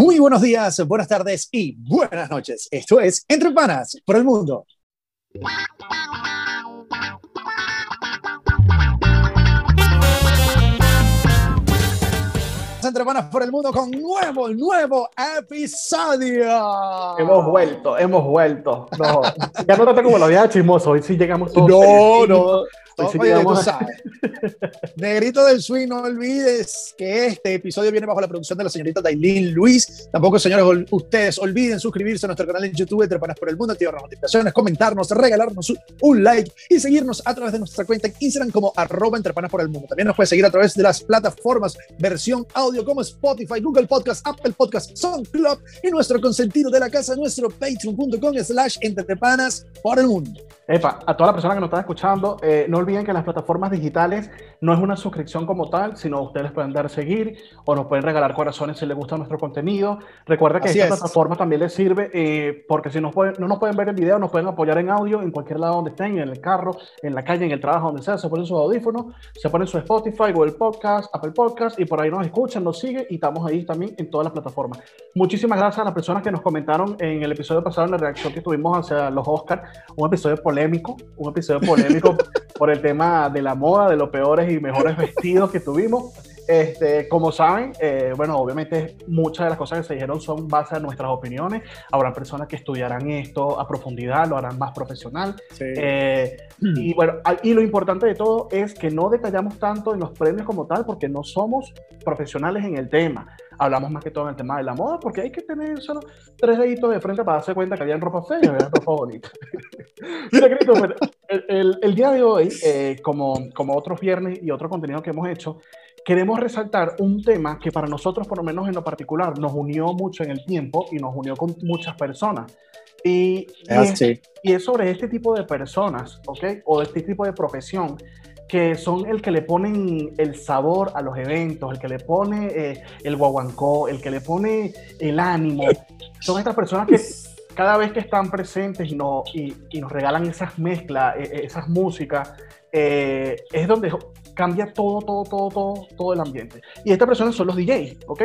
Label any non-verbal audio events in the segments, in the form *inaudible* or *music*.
Muy buenos días, buenas tardes y buenas noches. Esto es Entre Panas por el Mundo. Entre Panas por el Mundo con nuevo, nuevo episodio. Hemos vuelto, hemos vuelto. No, ya no tanto como lo había chismoso, hoy sí llegamos todos. No, no. Negrito del Swing, no olvides que este episodio viene bajo la producción de la señorita Dailin Luis. Tampoco, señores, ustedes olviden suscribirse a nuestro canal en YouTube, Entre Panas por el Mundo, activar las notificaciones, comentarnos, regalarnos un like y seguirnos a través de nuestra cuenta en Instagram como arroba Entre Panas por el Mundo. También nos puede seguir a través de las plataformas versión audio como Spotify, Google Podcast, Apple Podcast, SoundCloud y nuestro consentido de la casa, nuestro patreon.com slash Entre Panas por el Mundo. Epa, a todas las personas que nos están escuchando, eh, no olviden que las plataformas digitales no es una suscripción como tal, sino ustedes pueden dar seguir o nos pueden regalar corazones si les gusta nuestro contenido. Recuerda que esta plataforma también les sirve eh, porque si no nos pueden ver en video, nos pueden apoyar en audio en cualquier lado donde estén, en el carro, en la calle, en el trabajo, donde sea. Se ponen sus audífonos, se ponen su Spotify, Google Podcast, Apple Podcast y por ahí nos escuchan, nos siguen y estamos ahí también en todas las plataformas. Muchísimas gracias a las personas que nos comentaron en el episodio pasado en la reacción que tuvimos hacia los Oscars, un episodio polémico, un episodio polémico *laughs* por el tema de la moda, de los peores y mejores vestidos que tuvimos. Este, como saben, eh, bueno, obviamente muchas de las cosas que se dijeron son base a nuestras opiniones. Habrá personas que estudiarán esto a profundidad, lo harán más profesional. Eh, y bueno, y lo importante de todo es que no detallamos tanto en los premios como tal, porque no somos profesionales en el tema. Hablamos más que todo en el tema de la moda, porque hay que tener solo tres deditos de frente para darse cuenta que había ropa fea y había ropa bonita. *laughs* Mira, Cristo, el, el, día de hoy, eh, como, como otros viernes y otro contenido que hemos hecho, queremos resaltar un tema que para nosotros, por lo menos en lo particular, nos unió mucho en el tiempo y nos unió con muchas personas. Y, ah, y, es, sobre este tipo de personas, ¿ok? O este tipo de profesión que son el que le ponen el sabor a los eventos, el que le pone eh, el guaguancó, el que le pone el ánimo. Son estas personas que cada vez que están presentes y, no, y, nos regalan esas mezclas, e, e, esas músicas, eh, es donde cambia todo, todo, todo, todo, todo el ambiente. Y estas personas son los DJs, ¿ok?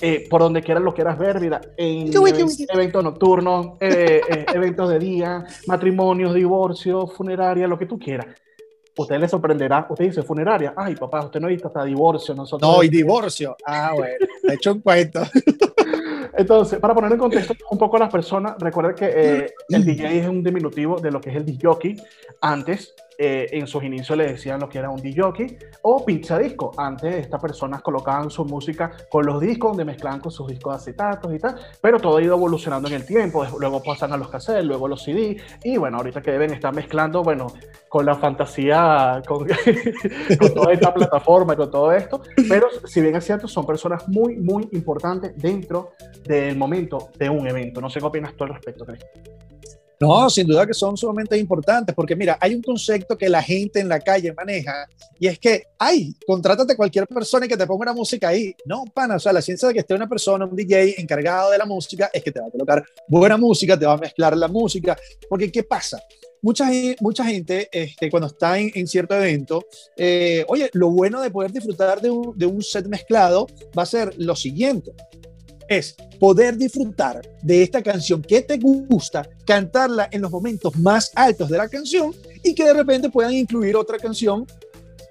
Eh, por donde quieras lo quieras ver, mira, en eventos nocturnos, eh, eh, *laughs* eventos de día, matrimonios, divorcios, funeraria, lo que tú quieras. Usted le sorprenderá, usted dice funeraria, ay papá, usted no ha visto hasta divorcio, nosotros. No, y divorcio. Ah, bueno, he hecho un cuento. *laughs* Entonces, para poner en contexto un poco a las personas, recuerden que el DJ es un diminutivo de lo que es el DJ. Antes, eh, en sus inicios le decían lo que era un DJ o pizza disco. Antes estas personas colocaban su música con los discos, donde mezclaban con sus discos de acetatos y tal, pero todo ha ido evolucionando en el tiempo. Luego pasan a los cassettes, luego los CD, y bueno, ahorita que deben estar mezclando, bueno, con la fantasía, con, *laughs* con toda esta plataforma con todo esto. Pero si bien es cierto, son personas muy, muy importantes dentro del momento de un evento. No sé qué opinas tú al respecto, Cris. No, sin duda que son sumamente importantes, porque mira, hay un concepto que la gente en la calle maneja y es que, ay, contrátate a cualquier persona y que te ponga una música ahí. No, pana, o sea, la ciencia de que esté una persona, un DJ encargado de la música, es que te va a colocar buena música, te va a mezclar la música, porque ¿qué pasa? Mucha, mucha gente, este, cuando está en, cierto evento, eh, oye, lo bueno de poder disfrutar de un, de un set mezclado va a ser lo siguiente es poder disfrutar de esta canción que te gusta, cantarla en los momentos más altos de la canción y que de repente puedan incluir otra canción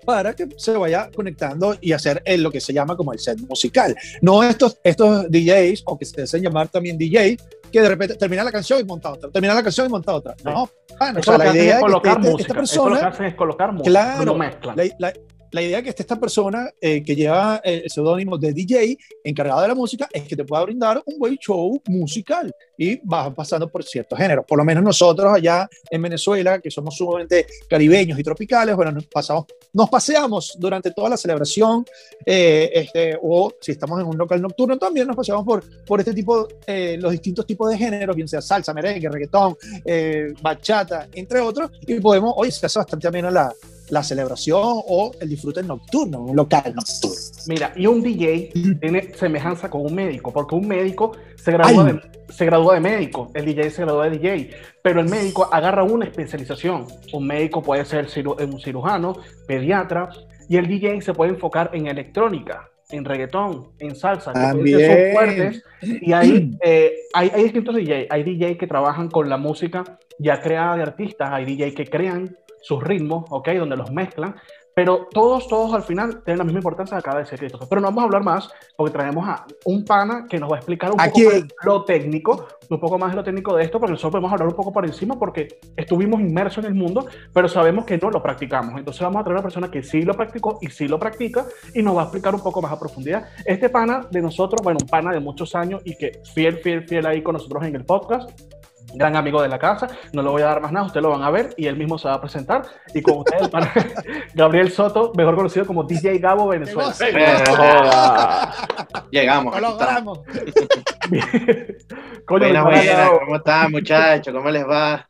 para que se vaya conectando y hacer lo que se llama como el set musical. No estos, estos DJs, o que se hacen llamar también DJ, que de repente termina la canción y monta otra, termina la canción y monta otra. No, la idea es colocar música. Esta persona, es colocar música, claro, la, la idea que esté esta persona eh, que lleva el seudónimo de DJ encargada de la música es que te pueda brindar un buen show musical y vas pasando por ciertos géneros. Por lo menos nosotros allá en Venezuela, que somos sumamente caribeños y tropicales, bueno, nos, pasamos, nos paseamos durante toda la celebración eh, este, o si estamos en un local nocturno también nos paseamos por, por este tipo, eh, los distintos tipos de géneros, bien sea salsa, merengue, reggaetón, bachata, entre otros, y podemos, hoy se hace bastante amena la, la celebración o el disfrute nocturno, un local nocturno. Mira, y un DJ tiene semejanza con un médico, porque un médico se gradúa, de, se gradúa de médico, el DJ se gradúa de DJ, pero el médico agarra una especialización. Un médico puede ser un cirujano, pediatra, y el DJ se puede enfocar en electrónica. en reggaetón, en salsa, que son fuertes. Y ahí *clears throat* eh, hay, hay distintos DJs. Hay DJs que trabajan con la música ya creada de artistas, hay DJs que crean sus ritmos, ¿ok? Donde los mezclan. Pero todos, todos al final tienen la misma importancia que acaba de decir Christopher. Pero no vamos a hablar más porque traemos a un pana que nos va a explicar un poco más lo técnico, un poco más de lo técnico de esto, porque nosotros podemos hablar un poco por encima porque estuvimos inmersos en el mundo, pero sabemos que no lo practicamos. Entonces vamos a traer a una persona que sí lo practicó y sí lo practica y nos va a explicar un poco más a profundidad. Este pana de nosotros, bueno, un pana de muchos años y que fiel, fiel, fiel ahí con nosotros en el podcast, gran amigo de la casa, no le voy a dar más nada, ustedes lo van a ver y él mismo se va a presentar. Y con ustedes, para *laughs* Gabriel Soto, mejor conocido como DJ Gabo Venezuela. Llegamos. Lo logramos. *laughs* ¿cómo están muchachos? ¿Cómo les va?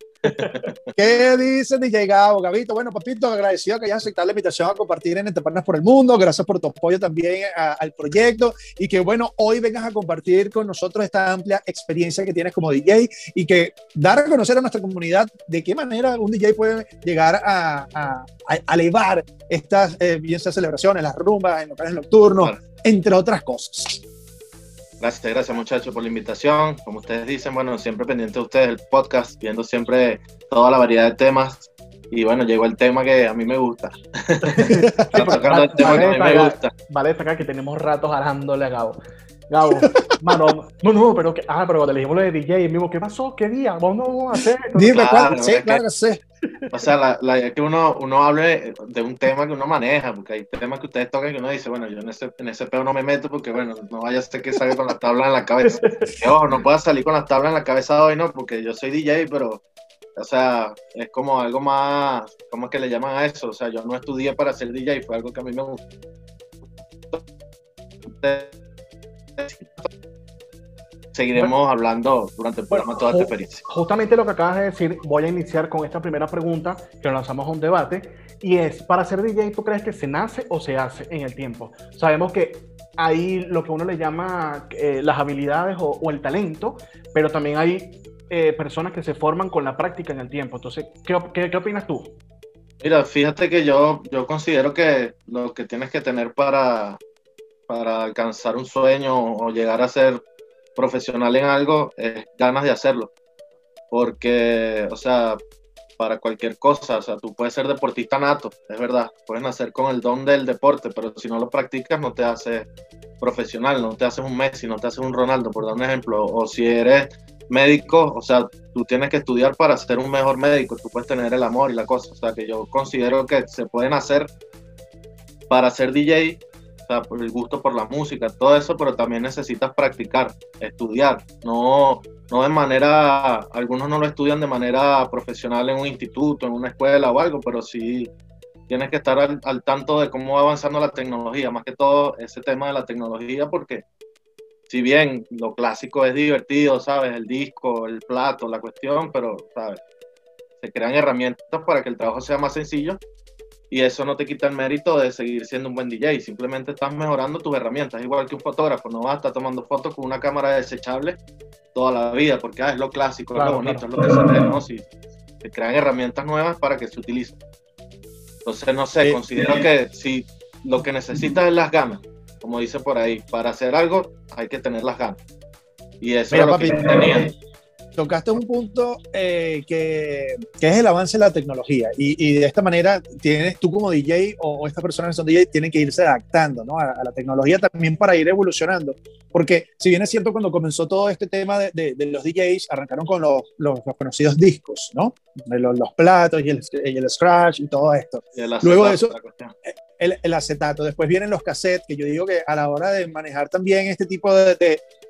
¿Qué dice DJ Gabo, Gabito? Bueno, papito, agradecido que hayas aceptado la invitación a compartir en Entre por el Mundo. Gracias por tu apoyo también al proyecto y que, bueno, hoy vengas a compartir con nosotros esta amplia experiencia que tienes como DJ y que dar a conocer a nuestra comunidad de qué manera un DJ puede llegar a, a, elevar estas, eh, bien celebraciones, las rumbas en locales nocturnos, entre otras cosas. Gracias, gracias muchachos por la invitación. Como ustedes dicen, bueno, siempre pendiente de ustedes el podcast, viendo siempre toda la variedad de temas. Y bueno, llegó el tema que a mí me gusta. *laughs* tocando el tema que a mí me gusta. Vale destacar que tenemos ratos jalándole a Gabo. Gabo, mano, no, no, pero que, ah, pero cuando le dijimos lo de DJ, mismo, ¿qué pasó? ¿Qué día? Vamos, a hacer. Dime, claro, sí, claro que sí. O sea, la, la, que uno, uno hable de un tema que uno maneja, porque hay temas que ustedes tocan que uno dice, bueno, yo en ese, en ese pedo no me meto porque, bueno, no vaya a ser que salga con la tabla en la cabeza. *laughs* Yo no puedo salir con la tabla en la cabeza hoy, ¿no? Porque yo soy DJ, pero, o sea, es como algo más, ¿cómo es que le llaman a eso? O sea, yo no estudié para ser DJ, fue algo que a mí me gustó seguiremos hablando durante el programa toda esta experiencia. Justamente lo que acabas de decir, voy a iniciar con esta primera pregunta que lanzamos a un debate y es, para ser DJ, ¿tú crees que se nace o se hace en el tiempo? Sabemos que hay lo que uno le llama eh, las habilidades o, el talento, pero también hay eh, personas que se forman con la práctica en el tiempo. Entonces, ¿qué, qué, qué opinas tú? Mira, fíjate que yo, yo considero que lo que tienes que tener para, para alcanzar un sueño o llegar a ser profesional en algo es ganas de hacerlo. Porque, o sea, para cualquier cosa, o sea, tú puedes ser deportista nato, es verdad, puedes nacer con el don del deporte, pero si no lo practicas no te hace profesional, no te haces un Messi, no te haces un Ronaldo, por dar un ejemplo, o si eres médico, o sea, tú tienes que estudiar para ser un mejor médico, tú puedes tener el amor y la cosa, o sea, que yo considero que se pueden hacer para ser DJ por el gusto por la música, todo eso, pero también necesitas practicar, estudiar, no, no de manera, algunos no lo estudian de manera profesional en un instituto, en una escuela o algo, pero sí tienes que estar al, al tanto de cómo va avanzando la tecnología, más que todo ese tema de la tecnología, porque si bien lo clásico es divertido, ¿sabes? El disco, el plato, la cuestión, pero, ¿sabes? Se crean herramientas para que el trabajo sea más sencillo y eso no te quita el mérito de seguir siendo un buen DJ, simplemente estás mejorando tus herramientas, igual que un fotógrafo, no vas a estar tomando fotos con una cámara desechable toda la vida, porque ah, es lo clásico, es lo bonito, es lo que se ve, ¿no? Si te crean herramientas nuevas para que se utilicen. Entonces, no sé, considero que si lo que necesitas es las ganas, como dice por ahí, para hacer algo hay que tener las ganas. Y eso es lo que tenía tocaste un punto eh, que, que, es el avance de la tecnología y, y, de esta manera tienes tú como DJ o, estas personas que son DJ tienen que irse adaptando ¿no? a, la tecnología también para ir evolucionando. Porque si bien es cierto cuando comenzó todo este tema de, de, los DJs, arrancaron con los, los, conocidos discos, ¿no? Los, los, platos y el, y el, scratch y todo esto. Luego de eso, el, el, acetato, después vienen los cassettes, que yo digo que a la hora de manejar también este tipo de,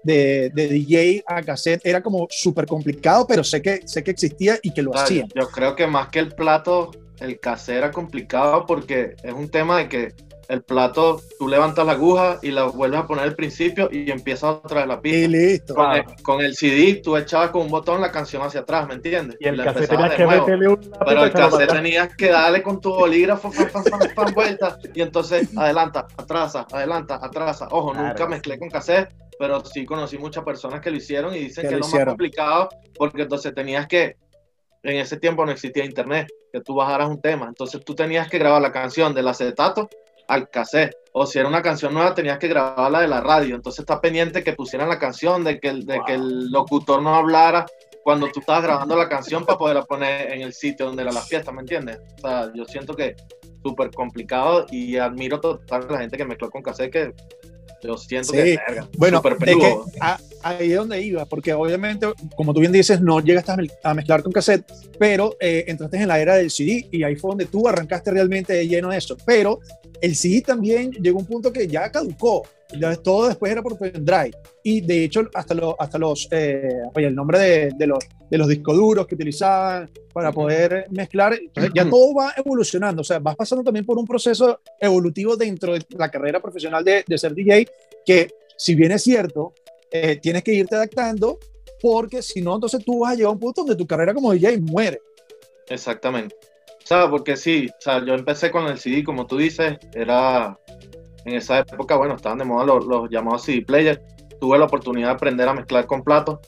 de, de, DJ a cassette era como súper complicado, pero sé que, sé que existía y que lo hacían. Yo creo que más que el plato, el cassette era complicado porque es un tema de que el plato, tú levantas la aguja y la vuelves a poner al principio y empiezas otra vez la pista. Y listo. Con, el, CD tú echabas con un botón la canción hacia atrás, ¿me entiendes? Y el cassette tenías que meterle un Pero el cassette tenías que darle con tu bolígrafo, fan, vuelta, y entonces *laughs* adelanta, atrasa, adelanta, atrasa. Ojo, nunca mezclé con cassette, pero sí conocí muchas personas que lo hicieron y dicen que, es lo más complicado porque entonces tenías que, en ese tiempo no existía internet, que tú bajaras un tema, entonces tú tenías que grabar la canción del acetato al cassette. O si era una canción nueva tenías que grabarla de la radio, entonces está pendiente que pusieran la canción, de que el, de que el locutor no hablara cuando tú estabas grabando la canción para poderla poner en el sitio donde era la fiesta, ¿me entiendes? O sea, yo siento que súper complicado y admiro totalmente a la gente que mezcló con cassette que yo siento que bueno, es que ahí es donde iba, porque obviamente, como tú bien dices, no llegaste a mezclar con cassette, pero eh, entraste en la era del CD y ahí fue donde tú arrancaste realmente de lleno eso. Pero el CD también llegó a un punto que ya caducó todo después era por pendrive. Y de hecho, hasta, hasta los, eh, oye, el nombre de, de, los, de los discos duros que utilizaban para poder mezclar, ya todo va evolucionando. O sea, vas pasando también por un proceso evolutivo dentro de la carrera profesional de, de ser DJ, que si bien es cierto, eh, tienes que irte adaptando, porque si no, entonces tú vas a llegar a un punto donde tu carrera como DJ muere. Exactamente. ¿Sabes? Porque sí, o sea, yo empecé con el CD, como tú dices, era en esa época, bueno, estaban de moda los, llamados CD players. Tuve la oportunidad de aprender a mezclar con platos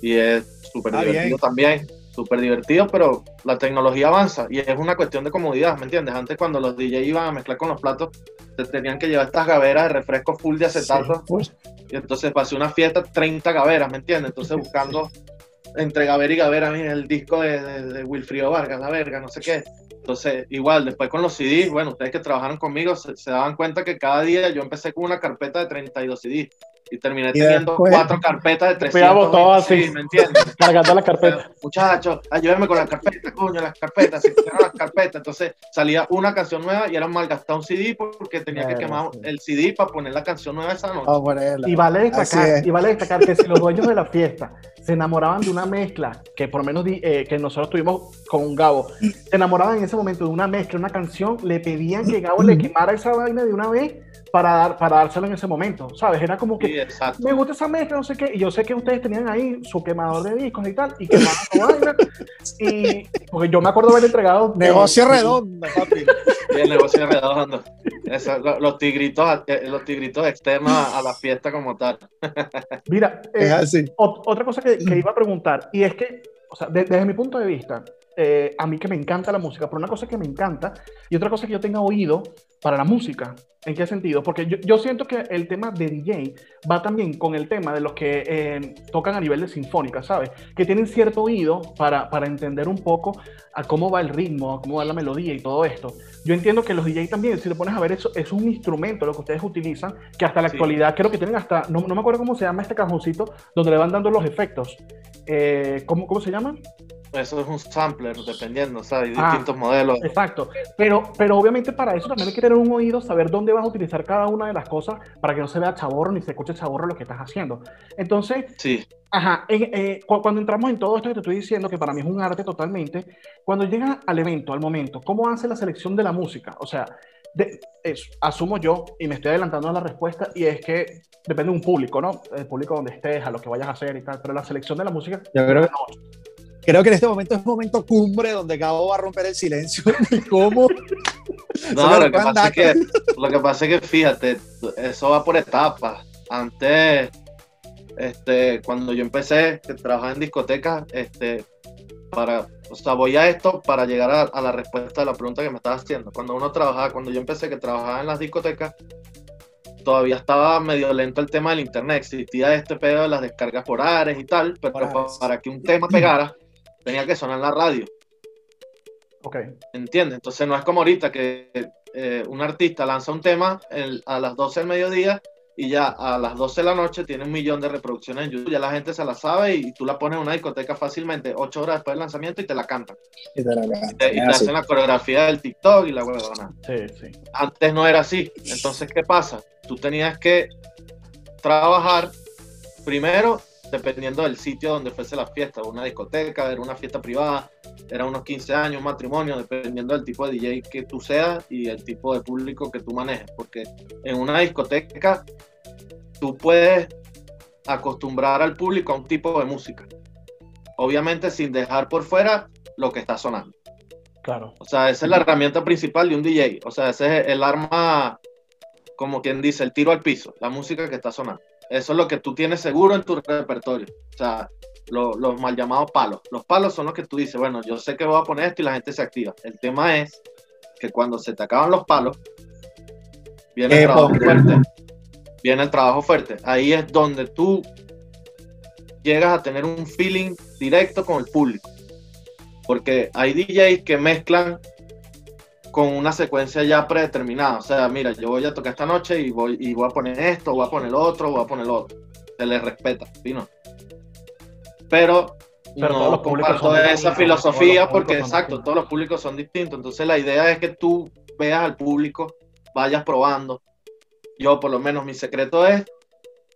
y es súper ah, divertido también, súper divertido, pero la tecnología avanza y es una cuestión de comodidad, ¿me entiendes? Antes cuando los DJ iban a mezclar con los platos, se tenían que llevar estas gaveras de refresco full de acetato pues. y entonces pasé una fiesta 30 gaveras, ¿me entiendes? Entonces buscando entre gavera y gavera el disco de, de, de Wilfrido Vargas, la verga, no sé qué entonces, igual, después con los CDs, bueno, ustedes que trabajaron conmigo se, daban cuenta que cada día yo empecé con una carpeta de 32 CDs y terminé teniendo cuatro carpetas de 300. todo así. ¿Me entiendes? *laughs* Cargando las carpetas. Muchachos, ayúdenme con las carpetas, coño, las carpetas, si las carpetas. Entonces salía una canción nueva y era malgastar un CD porque tenía que quemar el CD para poner la canción nueva esa noche. Oh, y, vale destacar, y vale destacar que si los dueños de la fiesta se enamoraban de una mezcla, que por lo menos eh, que nosotros tuvimos con Gabo, se enamoraban en ese momento de una mezcla, una canción, le pedían que Gabo le quemara esa vaina de una vez para, dar, para dárselo en ese momento, ¿sabes? Era como que me gusta esa mezcla, no sé qué, y yo sé que ustedes tenían ahí su quemador de discos y tal, y quemaban su vaina, y porque yo me acuerdo haber entregado... *laughs* Negocio redondo, papi. Sí, el negocio redondo. los, tigritos, eh, los tigritos externos a, la fiesta como tal. *laughs* Mira, eh, otra cosa que, que, iba a preguntar, y es que, o sea, desde mi punto de vista, eh, a mí que me encanta la música, pero una cosa que me encanta y otra cosa que yo tenga oído para la música. ¿En qué sentido? Porque yo, yo siento que el tema de DJ va también con el tema de los que eh, tocan a nivel de sinfónica, ¿sabes? Que tienen cierto oído para, para entender un poco a cómo va el ritmo, a cómo va la melodía y todo esto. Yo entiendo que los DJ también, si lo pones a ver, eso es un instrumento lo que ustedes utilizan, que hasta la actualidad creo que tienen hasta, no, no, me acuerdo cómo se llama este cajoncito, donde le van dando los efectos. Eh, ¿cómo, ¿Cómo se llama? Eso es un sampler, dependiendo, ¿sabes? Hay ah, distintos modelos. Exacto. Pero, pero obviamente para eso también hay que tener un oído, saber dónde vas a utilizar cada una de las cosas para que no se vea chaborro ni se escuche chaborro lo que estás haciendo. Entonces, sí. Ajá, eh, cuando entramos en todo esto que te estoy diciendo, que para mí es un arte totalmente, cuando llega al evento, al momento, ¿cómo hace la selección de la música? O sea, de, asumo yo, y me estoy adelantando a la respuesta, y es que depende de un público, ¿no? El público donde estés, a lo que vayas a hacer y tal, pero la selección de la música... Yo creo que creo que en este momento es un momento cumbre donde Gabo va a romper el silencio. *laughs* ¿Cómo? No, lo que, pasa es que, lo que pasa es que, fíjate, eso va por etapas. Antes, este, cuando yo empecé a trabajar en discotecas, este, para, o sea, voy a esto para llegar a, a, la respuesta de la pregunta que me estabas haciendo. Cuando uno trabajaba, cuando yo empecé que trabajaba en las discotecas, todavía estaba medio lento el tema del internet. Existía este pedo de las descargas por Ares y tal, pero para que un tema pegara, tenía que sonar en la radio. Ok. ¿Entiendes? Entonces no es como ahorita que eh, un artista lanza un tema a las 12 del mediodía y ya a las 12 de la noche tiene un millón de reproducciones en YouTube. Ya la gente se la sabe y, tú la pones en una discoteca fácilmente, 8 horas después del lanzamiento y te la cantan. Y te, y hacen la coreografía del TikTok y la huevona. Sí, sí. Antes no era así. Entonces, ¿qué pasa? Tú tenías que trabajar primero dependiendo del sitio donde fuese la fiesta, una discoteca, era una fiesta privada, era unos 15 años, un matrimonio, dependiendo del tipo de DJ que tú seas y el tipo de público que tú manejes, porque en una discoteca tú puedes acostumbrar al público a un tipo de música, obviamente sin dejar por fuera lo que está sonando. Claro. O sea, esa es la herramienta principal de un DJ, o sea, ese es el arma, como quien dice, el tiro al piso, la música que está sonando. Eso es lo que tú tienes seguro en tu repertorio. O sea, los mal llamados palos. Los palos son los que tú dices, bueno, yo sé que voy a poner esto y la gente se activa. El tema es que cuando se te acaban los palos, viene el trabajo fuerte. Viene el trabajo fuerte. Ahí es donde tú llegas a tener un feeling directo con el público. Porque hay DJs que mezclan con una secuencia ya predeterminada. O sea, mira, yo voy a tocar esta noche y voy, y voy a poner esto, voy a poner otro, voy a poner otro. Se les respeta, ¿no? Pero, no comparto esa filosofía porque, exacto, todos los públicos son distintos. Entonces, la idea es que tú veas al público, vayas probando. Yo, por lo menos, mi secreto es,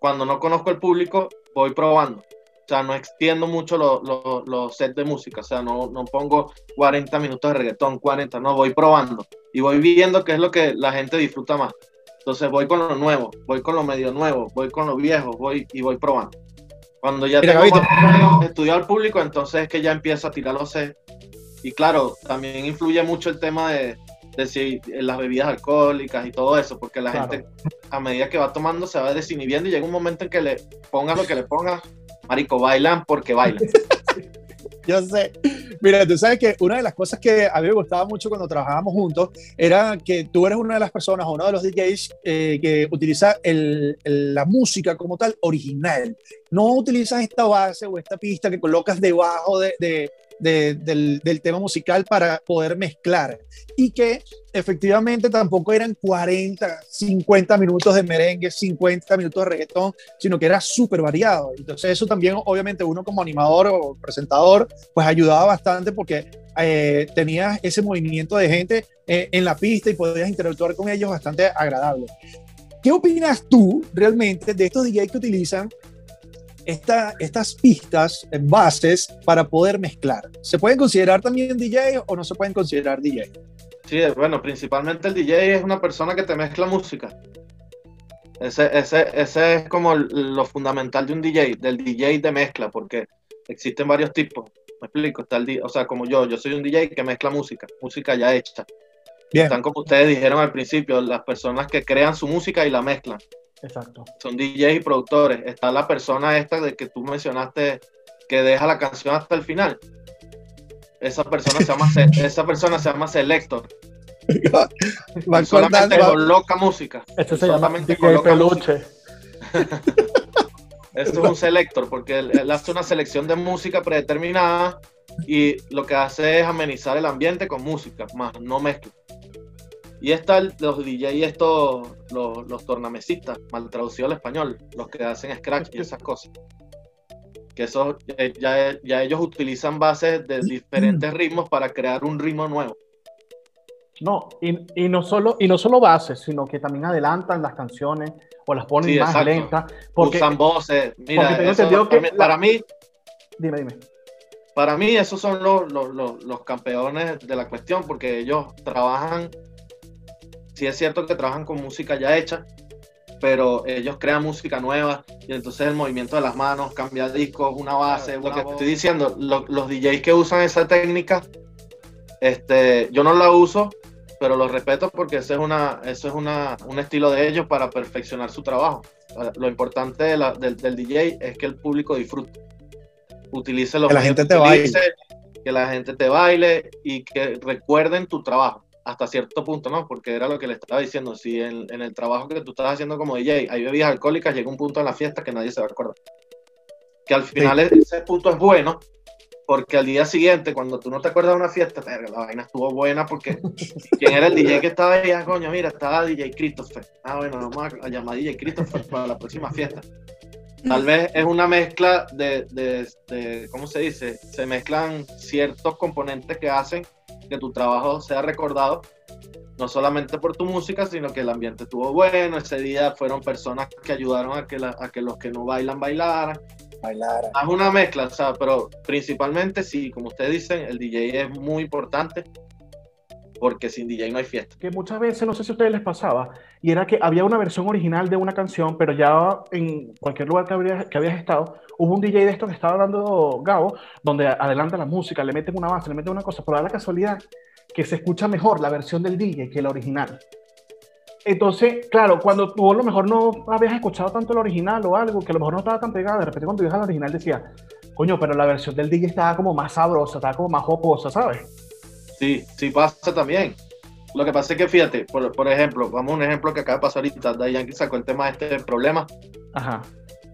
cuando no conozco el público, voy probando. O sea, no extiendo mucho los sets de música, o sea, no, no pongo 40 minutos de reggaetón, 40, no, voy probando y voy viendo qué es lo que la gente disfruta más. Entonces voy con lo nuevo, voy con lo medio nuevo, voy con lo viejo, voy y voy probando. Cuando ya tengo *laughs* estudiado al público, entonces es que ya empiezo a tirar los sets. Y claro, también influye mucho el tema de, de si, las bebidas alcohólicas y todo eso, porque la gente a medida que va tomando se va desinhibiendo y llega un momento en que le pongas lo que le pongas, Marico, bailan porque bailan. *laughs* Yo sé. Mira, tú sabes que una de las cosas que a mí me gustaba mucho cuando trabajábamos juntos era que tú eres una de las personas o uno de los DJs eh, que utiliza la música como tal original. No utilizas esta base o esta pista que colocas debajo de, del, del, tema musical para poder mezclar. Y que efectivamente tampoco eran 40, 50 minutos de merengue, 50 minutos de reggaetón, sino que era súper variado. Entonces eso también, obviamente, uno como animador o presentador, pues ayudaba bastante porque eh, tenías ese movimiento de gente eh, en la pista y podías interactuar con ellos bastante agradable. ¿Qué opinas tú realmente de estos DJs que utilizan estas pistas, bases para poder mezclar. ¿Se pueden considerar también DJ o no se pueden considerar DJ? Sí, bueno, principalmente el DJ es una persona que te mezcla música. Ese, ese, ese es como lo fundamental de un DJ, del DJ de mezcla, porque existen varios tipos. Me explico, está el, o sea, como yo, yo soy un DJ que mezcla música, música ya hecha. Bien. Están como ustedes dijeron al principio, las personas que crean su música y la mezclan. Exacto. Son DJs y productores. Está la persona esta de que tú mencionaste que deja la canción hasta el final. Esa persona se llama, *laughs* esa persona se llama Selector. *laughs* solamente coloca música. Esto se llama DJ Peluche. *laughs* Esto es un selector porque él, hace una selección de música predeterminada y lo que hace es amenizar el ambiente con música, más no mezcla. Y están los DJ, estos, los, los tornamesistas, mal traducido al español, los que hacen scratch y esas cosas. Que eso, eh, ya, ya ellos utilizan bases de diferentes ritmos para crear un ritmo nuevo. No, y, y, no solo, y no solo bases, sino que también adelantan las canciones o las ponen más lentas. Porque, Usan voces. Mira, que para, mí. Dime, dime. Para mí, esos son los, los, los, los campeones de la cuestión, porque ellos trabajan sí es cierto que trabajan con música ya hecha, pero ellos crean música nueva y entonces el movimiento de las manos, cambia discos, una base, lo que estoy diciendo, los DJs que usan esa técnica, este, yo no la uso, pero lo respeto porque eso es, una, eso es una, un estilo de ellos para perfeccionar su trabajo. Lo importante del, del, DJ es que el público disfrute, utilice los que la gente te baile. que la gente te baile y que recuerden tu trabajo hasta cierto punto, ¿no? Porque era lo que le estaba diciendo, si en, el trabajo que tú estás haciendo como DJ hay bebidas alcohólicas, llega un punto en la fiesta que nadie se va a acordar. Que al final ese punto es bueno, porque al día siguiente, cuando tú no te acuerdas de una fiesta, la vaina estuvo buena porque *laughs* quién era el DJ que estaba ahí, ah, coño, mira, estaba DJ Christopher. Ah, bueno, vamos a, llamar a DJ Christopher para la próxima fiesta. Tal vez es una mezcla de, de, de, ¿cómo se dice? Se mezclan ciertos componentes que hacen que tu trabajo sea recordado, no solamente por tu música, sino que el ambiente estuvo bueno, ese día fueron personas que ayudaron a que, a que los que no bailan bailaran. Bailaran. Es una mezcla, o sea, pero principalmente, sí, como ustedes dicen, el DJ es muy importante porque sin DJ no hay fiesta. Que muchas veces, no sé si a ustedes les pasaba, y era que había una versión original de una canción, pero ya en cualquier lugar que, habría, que habías estado, hubo un DJ de esto que estaba hablando Gabo, donde adelanta la música, le meten una base, le meten una cosa, pero da la casualidad que se escucha mejor la versión del DJ que la original. Entonces, claro, cuando tú a lo mejor no habías escuchado tanto el original o algo, que a lo mejor no estaba tan pegado, de repente cuando ibas al original decía, coño, pero la versión del DJ estaba como más sabrosa, estaba como más jocosa, ¿sabes? Sí, sí pasa también. Lo que pasa es que fíjate, por, por ejemplo, vamos a un ejemplo que acaba de pasar ahorita, Daddy Yankee sacó el tema de este problema. Ajá.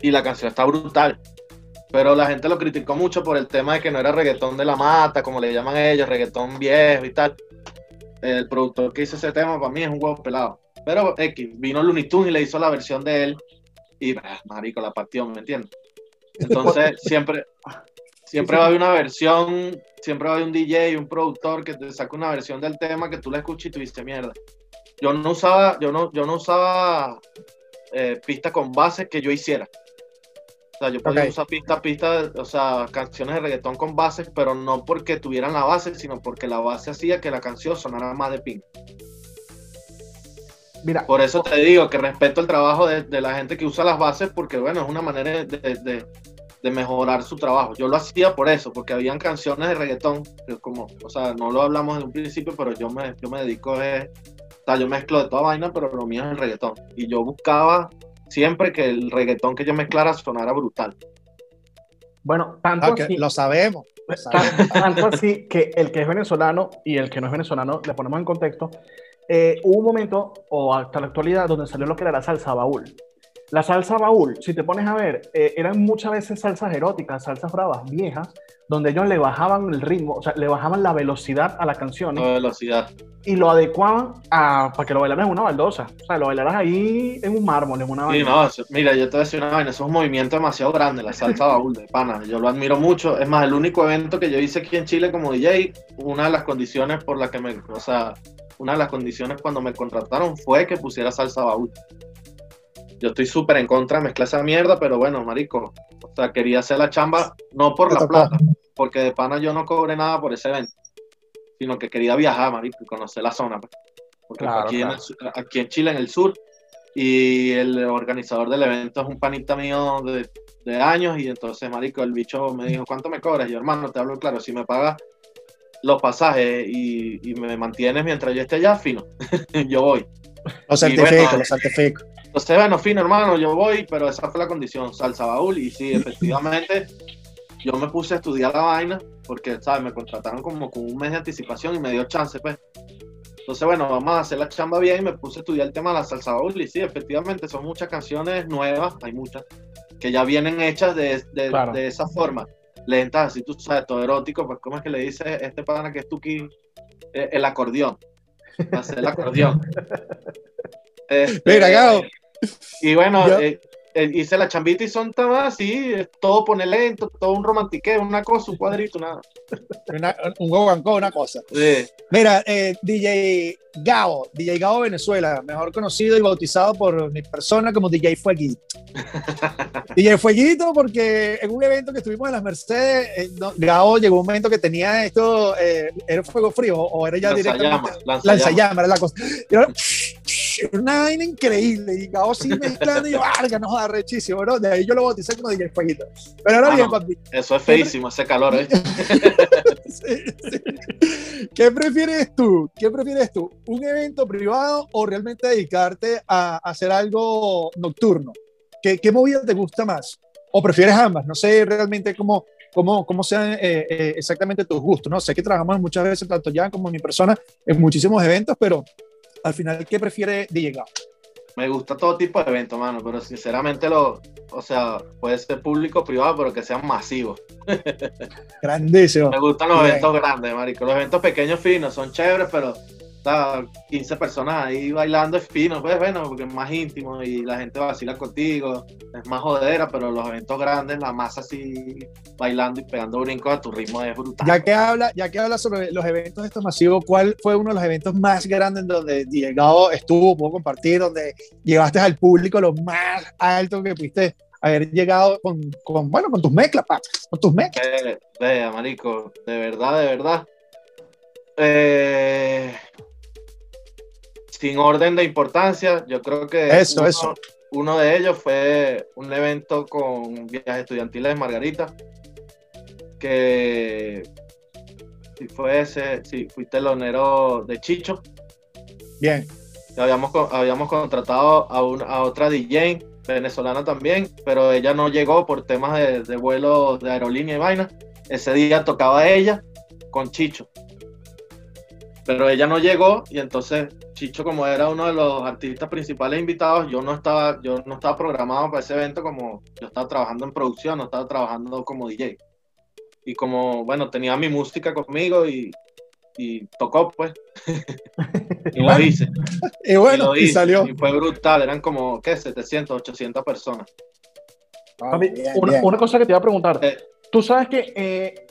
Y la canción está brutal. Pero la gente lo criticó mucho por el tema de que no era reggaetón de la mata, como le llaman ellos, reggaetón viejo y tal. El productor que hizo ese tema para mí es un huevo pelado. Pero X, vino Looney Tunes y le hizo la versión de él. Y, bah, marico, la partió, ¿me entiendes? Entonces, siempre, siempre va a haber una versión, siempre va a haber un DJ, un productor que te saca una versión del tema que tú la escuchas y tú dices, mierda. Yo no usaba, yo no, yo no usaba eh, pistas con bases que yo hiciera. O sea, yo podía usar pistas, pistas, o sea, canciones de reggaetón con bases, pero no porque tuvieran la base, sino porque la base hacía que la canción sonara más de ping. Mira, Por eso te digo que respeto el trabajo de, la gente que usa las bases, porque bueno, es una manera de, mejorar su trabajo. Yo lo hacía por eso, porque habían canciones de reggaetón, como, o sea, no lo hablamos en un principio, pero yo me, yo me dedico a, o sea, yo mezclo de toda vaina, pero lo mío es el reggaetón. Y yo buscaba siempre que el reggaetón que yo mezclara sonara brutal. Bueno, tanto así, lo sabemos. *laughs* Tanto, así que el que es venezolano y el que no es venezolano, le ponemos en contexto, eh, hubo un momento, o hasta la actualidad, donde salió lo que era la salsa baúl. La salsa baúl, si te pones a ver, eh, eran muchas veces salsas eróticas, salsas bravas, viejas, donde ellos le bajaban el ritmo, o sea, le bajaban la velocidad a la canción. La velocidad. Y lo adecuaban a, para que lo bailaras en una baldosa. O sea, lo bailaras ahí en un mármol, en una Sí, no, mira, yo te voy a decir una vaina, eso es un movimiento demasiado grande, la salsa baúl de pana. Yo lo admiro mucho. Es más, el único evento que yo hice aquí en Chile como DJ, una de las condiciones por las que me, o sea, una de las condiciones cuando me contrataron fue que pusiera salsa baúl. Yo estoy súper en contra de mezclar esa mierda, pero bueno, marico, o sea, quería hacer la chamba no por la plata, porque de pana yo no cobré nada por ese evento, sino que quería viajar, marico, y conocer la zona. Pues. Porque aquí, En aquí en Chile, en el sur, y el organizador del evento es un panita mío de, de, años, y entonces, marico, el bicho me dijo, ¿cuánto me cobras? Y yo, hermano, te hablo claro, si me pagas los pasajes y, me mantienes mientras yo esté allá, fino, *laughs* yo voy. Lo certifico, lo certifico. Entonces, bueno, fino, hermano, yo voy, pero esa fue la condición, salsa baúl, y sí, *laughs* efectivamente, yo me puse a estudiar la vaina, porque, ¿sabes? Me contrataron como con un mes de anticipación y me dio chance, pues. Entonces, bueno, vamos a hacer la chamba bien y me puse a estudiar el tema de la salsa baúl, y sí, efectivamente, son muchas canciones nuevas, hay muchas, que ya vienen hechas de, de esa forma lentas, así tú sabes, todo erótico, pues ¿cómo es que le dice este pana que es Tuki? Eh, el acordeón. Hacer el acordeón. *laughs* Este, Mira, Gao. Y bueno, eh, eh, hice la chambita y son tan así, todo pone lento, todo un romantiqueo, una cosa, un cuadrito, nada. un gogancó, una cosa. Sí. Mira, DJ Gao, DJ Gao Venezuela, mejor conocido y bautizado por mi persona como DJ Fueguito. *laughs* DJ Fueguito, porque en un evento que estuvimos en las Mercedes, eh, Gao llegó un momento que tenía esto, eh, ¿era fuego frío o era ya directamente? Lanzallamas, era la cosa. Y una vaina increíble, y Gao así mezclando, y yo, ¡arga! No joda, rechísimo, ¿no? De ahí yo lo bauticé como DJ Fueguito. Pero ahora ah, bien, papi. Eso es feísimo, ese calor, ¿eh? *laughs* ¿Qué prefieres tú? ¿Qué prefieres tú? ¿Un evento privado o realmente dedicarte a, hacer algo nocturno? ¿Qué, ¿Qué, movida te gusta más? ¿O prefieres ambas? No sé realmente cómo, cómo, cómo sean eh, eh, exactamente tus gustos, ¿no? Sé que trabajamos muchas veces, tanto ya como mi persona, en muchísimos eventos, pero al final, ¿qué prefiere de llegar? me gusta todo tipo de eventos, mano, pero sinceramente lo, o sea, puede ser público o privado, pero que sean masivos. *laughs* Grandísimo. me gustan los eventos grandes, marico. Los eventos pequeños finos son chéveres, pero 15 personas ahí bailando es fino, pues bueno, porque es más íntimo y la gente vacila contigo, es más jodera, pero los eventos grandes, la masa así bailando y pegando brincos a tu ritmo es brutal. Ya que habla, ya que habla sobre los eventos estos masivos, ¿cuál fue uno de los eventos más grandes en donde Diego estuvo, pudo compartir, donde llevaste al público lo más alto que pudiste haber llegado con, con bueno, con tus mezclas, pa, con tus mezclas? Vea, marico, de verdad, de verdad. Eh, sin orden de importancia, yo creo que eso, uno, eso. uno de ellos fue un evento con viajes estudiantiles de Margarita, que si fue ese, si fui telonero de Chicho. Bien. Habíamos, habíamos contratado a, a otra DJ venezolana también, pero ella no llegó por temas de, de vuelo de aerolínea y vaina. Ese día tocaba ella con Chicho. pero ella no llegó y entonces Chicho como era uno de los artistas principales invitados, yo no estaba, yo no estaba programado para ese evento como yo estaba trabajando en producción, no estaba trabajando como DJ. Y como, bueno, tenía mi música conmigo y, y tocó pues. *laughs* y, lo hice. Y bueno, y, salió. Y fue brutal, eran como, ¿qué? 700, 800 personas. Ah, una, cosa que te iba a preguntar. Eh, Tú sabes que eh,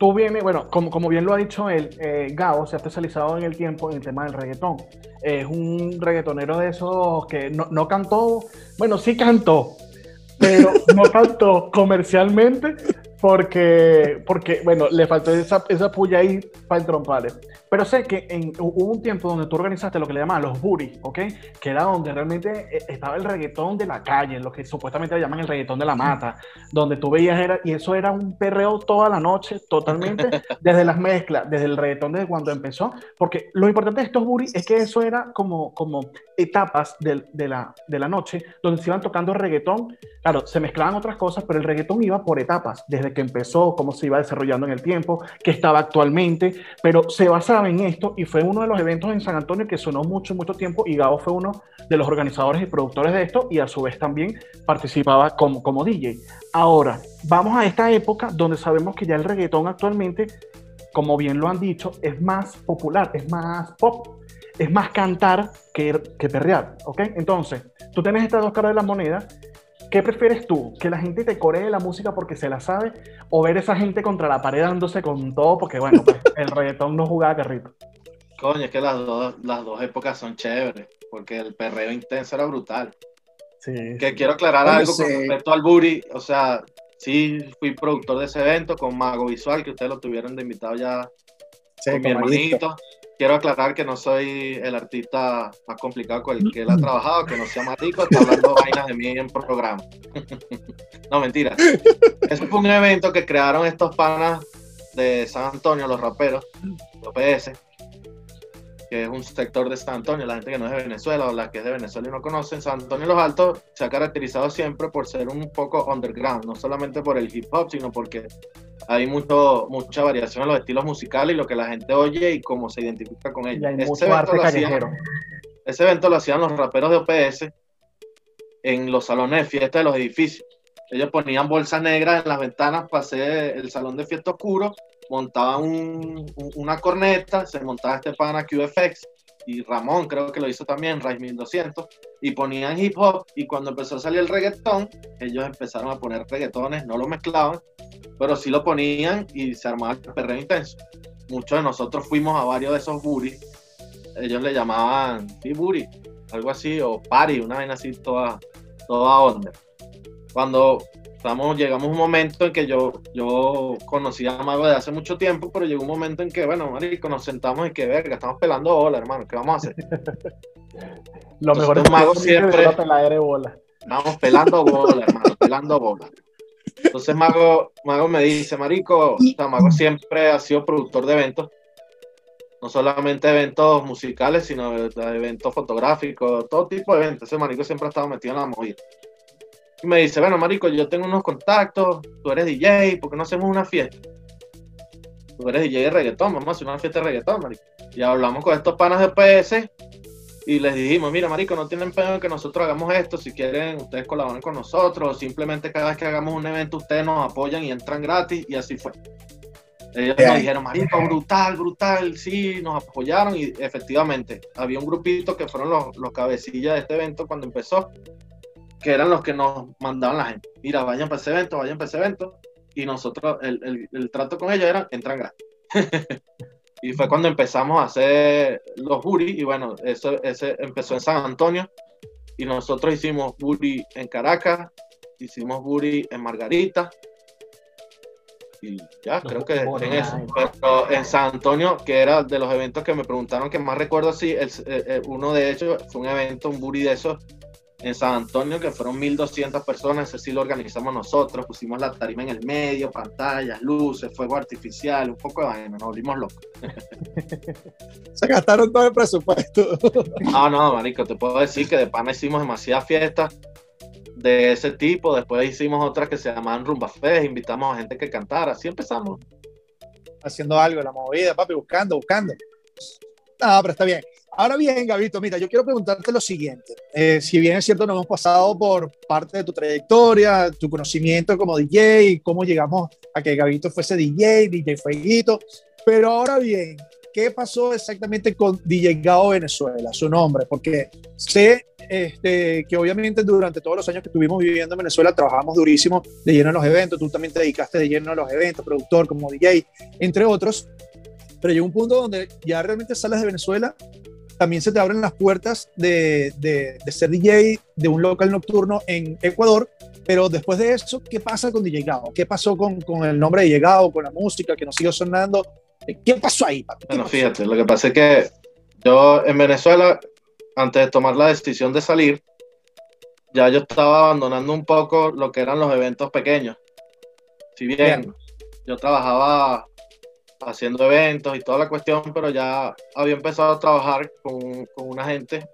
tú vienes, bueno, como, como bien lo ha dicho él, eh, Gao se ha especializado en el tiempo en el tema del reggaetón. es un reggaetonero de esos que no, no cantó, bueno, sí cantó, pero no cantó comercialmente porque, porque, bueno, le faltó esa, esa puya ahí para entromparle. Pero sé que en, hubo un tiempo donde tú organizaste lo que le llaman los booties, ¿ok? Que era donde realmente eh, estaba el reggaetón de la calle, lo que supuestamente le llaman el reggaetón de la mata, donde tú veías, era, y eso era un perreo toda la noche, totalmente, *laughs* desde las mezclas, desde el reggaetón, desde cuando empezó. Porque lo importante de estos booties es que eso era como, como etapas de, de, la, de la noche, donde se iban tocando reggaetón. Claro, se mezclaban otras cosas, pero el reggaetón iba por etapas, desde que empezó, cómo se iba desarrollando en el tiempo, que estaba actualmente, pero se basaba en esto y fue uno de los eventos en San Antonio que sonó mucho, mucho tiempo y Gabo fue uno de los organizadores y productores de esto y a su vez también participaba como, como DJ. Ahora, vamos a esta época donde sabemos que ya el reggaetón actualmente, como bien lo han dicho, es más popular, es más pop, es más cantar que, que perrear, ¿ok? Entonces, tú tienes estas dos caras de la moneda ¿Qué prefieres tú? ¿Que la gente te coree la música porque se la sabe? ¿O ver esa gente contra la pared dándose con todo? Porque, bueno, pues, *laughs* el reggaetón no jugaba carrito. Coño, es que las dos, las dos épocas son chéveres, porque el perreo intenso era brutal. Sí. Que quiero aclarar algo con respecto al Buri. O sea, sí fui productor de ese evento con Mago Visual, que ustedes lo tuvieron de invitado ya sí, con mi hermanito quiero aclarar que no soy el artista más complicado con el que él ha trabajado, que no sea Matico, está hablando vainas de mí en programa. no, mentira. Ese fue un evento que crearon estos panas de San Antonio, los raperos, los PS, que es un sector de San Antonio, la gente que no es de Venezuela o la que es de Venezuela y no conocen, San Antonio Los Altos se ha caracterizado siempre por ser un poco underground, no solamente por el hip hop, sino porque hay mucho, mucha variación en los estilos musicales y lo que la gente oye y cómo se identifica con ellos. Ese evento, lo hacían, ese evento lo hacían los raperos de OPS en los salones de fiesta de los edificios. Ellos ponían bolsas negras en las ventanas para hacer el salón de fiesta oscuro, montaban una corneta, se montaba este pana QFX y Ramón creo que lo hizo también, Rise 1200, y ponían hip hop y cuando empezó a salir el reggaetón, ellos empezaron a poner reggaetones, no lo mezclaban, pero sí lo ponían y se armaba el perreo intenso. Muchos de nosotros fuimos a varios de esos buris, ellos le llamaban buri, algo así, o party, una vaina así toda, toda onda. Cuando estamos, llegamos a un momento en que yo, yo conocía a Mago de hace mucho tiempo, pero llegó un momento en que, bueno, marico, nos sentamos y que verga, estamos pelando bola, hermano, ¿qué vamos a hacer? *laughs* Lo mejor es Mago *laughs* siempre... Bola. Estamos pelando bola, hermano, pelando bola. Entonces Mago, Mago me dice, Marico, o Mago siempre ha sido productor de eventos, no solamente eventos musicales, sino eventos fotográficos, todo tipo de eventos. Ese Marico siempre ha estado metido en la movida. Y me dice, bueno, Marico, yo tengo unos contactos, tú eres DJ, ¿por qué no hacemos una fiesta? Tú eres DJ de reggaetón, vamos a hacer una fiesta de reggaetón, Marico. Y hablamos con estos panas de PS y les dijimos, mira, marico, no tienen pena que nosotros hagamos esto, si quieren, ustedes colaboren con nosotros, simplemente cada vez que hagamos un evento, ustedes nos apoyan y entran gratis, y así fue. Ellos nos dijeron, marico, brutal, brutal, sí, nos apoyaron, y efectivamente, había un grupito que fueron los, los cabecillas de este evento cuando empezó, que eran los que nos mandaban la gente, mira, vayan para ese evento, vayan para ese evento, y nosotros, el, el, el trato con ellos era, entran gratis. *laughs* Y fue cuando empezamos a hacer los Buri, y bueno, eso ese empezó en San Antonio, y nosotros hicimos Buri en Caracas, hicimos Buri en Margarita, y ya, creo que en eso. Pero en San Antonio, que era de los eventos que me preguntaron que más recuerdo, sí, el, eh, eh, uno de ellos fue un evento, un Buri de esos, en San Antonio, que fueron 1.200 personas, ese sí lo organizamos nosotros, pusimos la tarima en el medio, pantallas, luces, fuego artificial, un poco de vaina, nos volvimos locos. *laughs* Se gastaron todo el presupuesto. No, *laughs* no, marico, te puedo decir que de pana hicimos demasiadas fiestas de ese tipo, después hicimos otras que se llamaban Rumba Fest, invitamos a gente que cantara, así empezamos. Haciendo algo, la movida, papi, buscando, buscando. Ah, pero está bien. Ahora bien, Gabito, mira, yo quiero preguntarte lo siguiente. Eh, si bien es cierto, nos hemos pasado por parte de tu trayectoria, tu conocimiento como DJ, cómo llegamos a que Gabito fuese DJ, DJ Fueguito, pero ahora bien, ¿qué pasó exactamente con DJ Gao Venezuela, su nombre? Porque sé este, que obviamente durante todos los años que estuvimos viviendo en Venezuela trabajamos durísimo de lleno en los eventos, tú también te dedicaste de lleno a los eventos, productor como DJ, entre otros, pero llegó un punto donde ya realmente sales de Venezuela, también se te abren las puertas de, de, ser DJ de un local nocturno en Ecuador, pero después de eso, ¿qué pasa con DJ Gao? ¿Qué pasó con, con el nombre de Gao, con la música que nos sigue sonando? ¿Qué pasó ahí, Bueno, fíjate, lo que pasa es que yo en Venezuela, antes de tomar la decisión de salir, ya yo estaba abandonando un poco lo que eran los eventos pequeños. Si bien, yo trabajaba haciendo eventos y toda la cuestión, pero ya había empezado a trabajar con, con una gente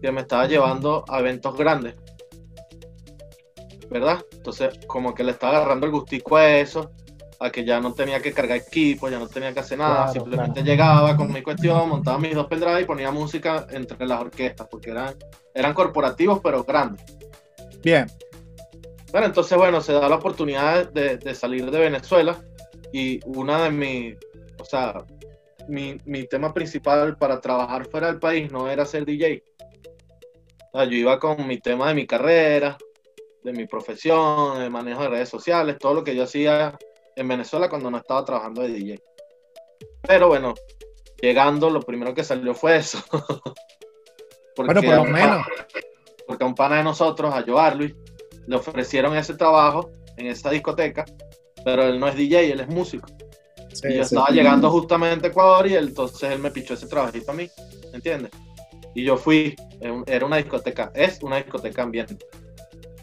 que me estaba llevando a eventos grandes. ¿Verdad? Entonces, como que le estaba agarrando el gustico a eso a que ya no tenía que cargar equipo, ya no tenía que hacer nada, simplemente llegaba con mi cuestión, montaba mis dos pendrive y ponía música entre las orquestas, porque eran, eran corporativos pero grandes. Bien. Bueno, entonces, bueno, se da la oportunidad de, de salir de Venezuela y una de mis, o sea, mi, mi, tema principal para trabajar fuera del país no era ser DJ. O sea, yo iba con mi tema de mi carrera, de mi profesión, de manejo de redes sociales, todo lo que yo hacía en Venezuela cuando no estaba trabajando de DJ. Pero bueno, llegando, lo primero que salió fue eso. *laughs* porque bueno, por lo menos. Porque a un pana de nosotros, a Joar Luis, le ofrecieron ese trabajo en esa discoteca, pero él no es DJ, él es músico. y yo estaba llegando justamente a Ecuador y entonces él me pichó ese trabajito a mí, ¿entiendes? Y yo fui, era una discoteca, es una discoteca ambiente.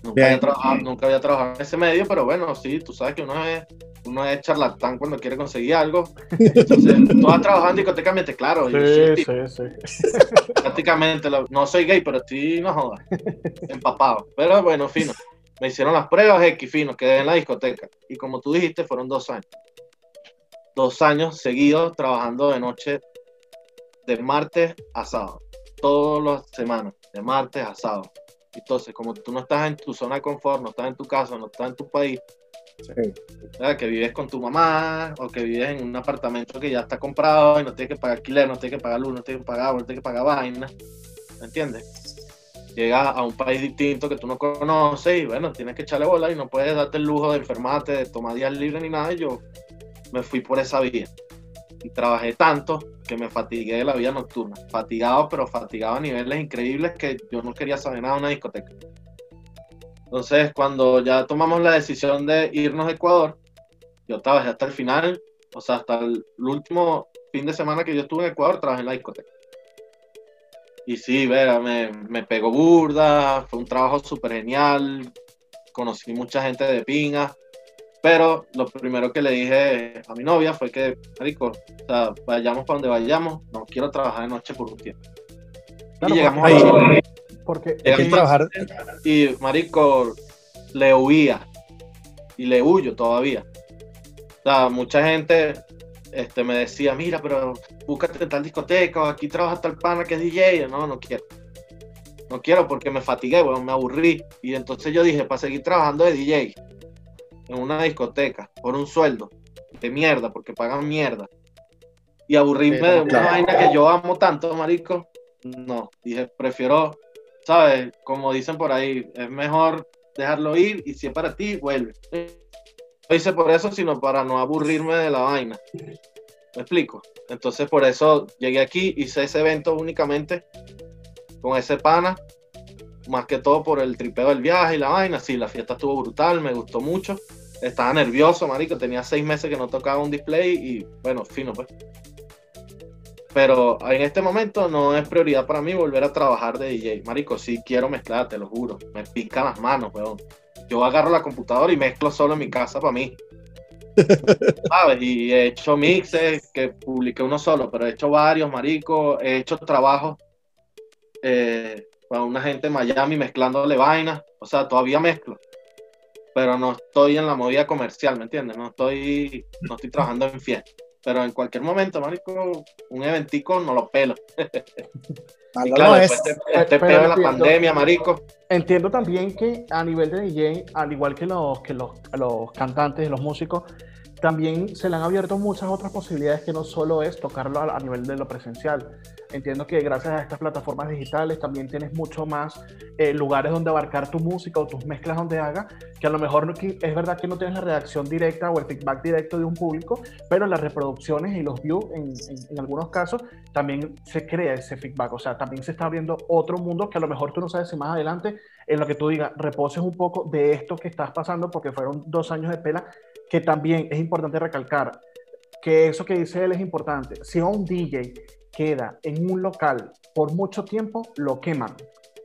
Nunca había, trabajado, nunca había trabajado en ese medio, pero bueno, sí, tú sabes que uno es uno es charlatán cuando quiere conseguir algo. Entonces, *laughs* tú vas trabajando discotecamente, claro. Sí, sí, sí. Prácticamente, no soy gay, pero estoy, no jodas, empapado. Pero bueno, fino. Me hicieron las pruebas X, fino, quedé en la discoteca. Y como tú dijiste, fueron dos años. Dos años seguidos trabajando de noche, de martes a sábado. Todas las semanas, de martes a sábado. Entonces, como tú no estás en tu zona de confort, no estás en tu casa, no estás en tu país, que vives con tu mamá o que vives en un apartamento que ya está comprado y no tienes que pagar alquiler, no tienes que pagar luz, no tienes que pagar no tienes que pagar vaina. ¿Me entiendes? Llegas a un país distinto que tú no conoces y bueno, tienes que echarle bola y no puedes darte el lujo de enfermarte, de tomar días libres ni nada. Y yo me fui por esa vía. Y trabajé tanto que me fatigué de la vida nocturna. Fatigado, pero fatigado a niveles increíbles que yo no quería saber nada de una discoteca. Entonces, cuando ya tomamos la decisión de irnos a Ecuador, yo trabajé hasta el final, o sea, hasta el, último fin de semana que yo estuve en Ecuador, trabajé en la discoteca. Y sí, vera, me, me pegó burda, fue un trabajo súper genial, conocí mucha gente de pinga, pero lo primero que le dije a mi novia fue que, marico, o sea, vayamos para donde vayamos, no quiero trabajar de noche por un tiempo. y llegamos ahí. Porque hay que trabajar. Y Marico le huía. Y le huyo todavía. O sea, mucha gente este, me decía, mira, pero búscate tal discoteca, o aquí trabaja tal pana que es DJ. No, no quiero. No quiero porque me fatigué, bueno, me aburrí. Y entonces yo dije, para seguir trabajando de DJ en una discoteca por un sueldo de mierda, porque pagan mierda. Y aburrirme de una vaina que yo amo tanto, marico. No, dije, prefiero ¿sabes? Como dicen por ahí, es mejor dejarlo ir y si es para ti, vuelve. No hice por eso, sino para no aburrirme de la vaina. ¿Me explico? Entonces por eso llegué aquí, hice ese evento únicamente con ese pana, más que todo por el tripeo del viaje y la vaina. Sí, la fiesta estuvo brutal, me gustó mucho. Estaba nervioso, marico, tenía seis meses que no tocaba un display y bueno, fino pues pero en este momento no es prioridad para mí volver a trabajar de DJ. Marico, sí quiero mezclar, te lo juro. Me pican las manos, weón. Yo agarro la computadora y mezclo solo en mi casa para mí. *laughs* ¿Sabes? Y he hecho mixes, que publiqué uno solo, pero he hecho varios, marico. He hecho trabajos eh, para una gente en Miami mezclándole vainas. O sea, todavía mezclo. Pero no estoy en la movida comercial, ¿me entiendes? No estoy, no estoy trabajando en fiesta. Pero en cualquier momento, marico, un eventico no lo pelo. *laughs* y claro, es. Este, este pedo de la pandemia, marico. Entiendo también que a nivel de DJ, al igual que los, que los, los cantantes y los músicos, también se le han abierto muchas otras posibilidades que no solo es tocarlo a, nivel de lo presencial. Entiendo que gracias a estas plataformas digitales también tienes mucho más eh, lugares donde abarcar tu música o tus mezclas donde haga, que a lo mejor es verdad que no tienes la reacción directa o el feedback directo de un público, pero las reproducciones y los views en, en algunos casos también se crea ese feedback. O sea, también se está abriendo otro mundo que a lo mejor tú no sabes si más adelante en lo que tú digas, reposes un poco de esto que estás pasando porque fueron dos años de pela que también es importante recalcar que eso que dice él es importante. Si un DJ queda en un local por mucho tiempo, lo queman.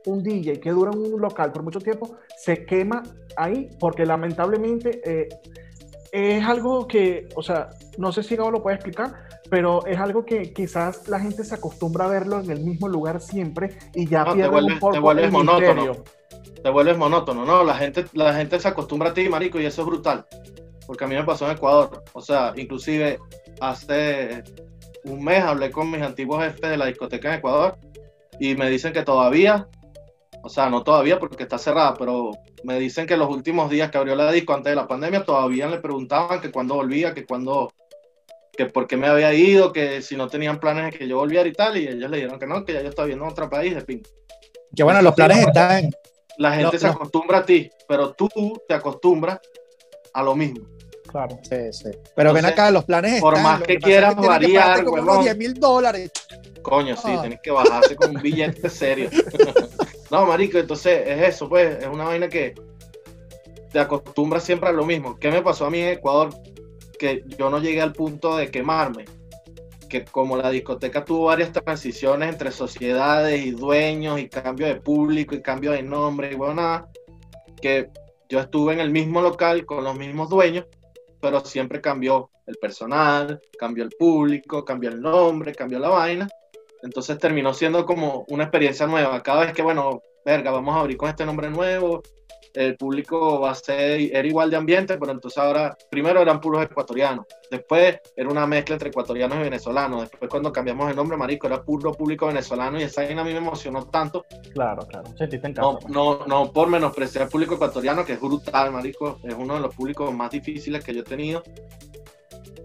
Un DJ que dura en un local por mucho tiempo, se quema ahí porque lamentablemente eh, es algo que, o sea, no sé si Gabo lo puede explicar, pero es algo que quizás la gente se acostumbra a verlo en el mismo lugar siempre y ya pierde un poco el monótono. Te vuelves monótono, ¿no? La gente, la gente se acostumbra a ti, marico, y eso es brutal porque a mí me pasó en Ecuador. O sea, inclusive hace un mes hablé con mis antiguos jefes de la discoteca en Ecuador y me dicen que todavía, o sea, no todavía porque está cerrada, pero me dicen que los últimos días que abrió la disco antes de la pandemia todavía le preguntaban que cuándo volvía, que cuándo, que por qué me había ido, que si no tenían planes de que yo volviera y tal, y ellos le dijeron que no, que ya yo estaba viendo en otro país, de fin. Que bueno, los planes están. La gente se acostumbra a ti, pero tú te acostumbras a lo mismo. Claro. Sí, sí. Pero ven acá, los planes Por más que, quieras variar, como 10 mil dólares. Coño, sí, ah. tenés que bajarse con un billete *laughs* serio. no, marico, entonces es eso, pues, es una vaina que te acostumbras siempre a lo mismo. ¿Qué me pasó a mí en Ecuador? Que yo no llegué al punto de quemarme. Que como la discoteca tuvo varias transiciones entre sociedades y dueños y cambio de público y cambio de nombre y bueno, nada, que yo estuve en el mismo local con los mismos dueños pero siempre cambió el personal, cambió el público, cambió el nombre, cambió la vaina. Entonces terminó siendo como una experiencia nueva. Cada vez que, bueno, verga, vamos a abrir con este nombre nuevo, el público va a ser, era igual de ambiente, pero entonces ahora, primero eran puros ecuatorianos, después era una mezcla entre ecuatorianos y venezolanos, después cuando cambiamos el nombre, marico, era puro público venezolano y esa vaina a mí me emocionó tanto. Claro, claro, no, no, no por menospreciar al público ecuatoriano, que es brutal, marico, es uno de los públicos más difíciles que yo he tenido,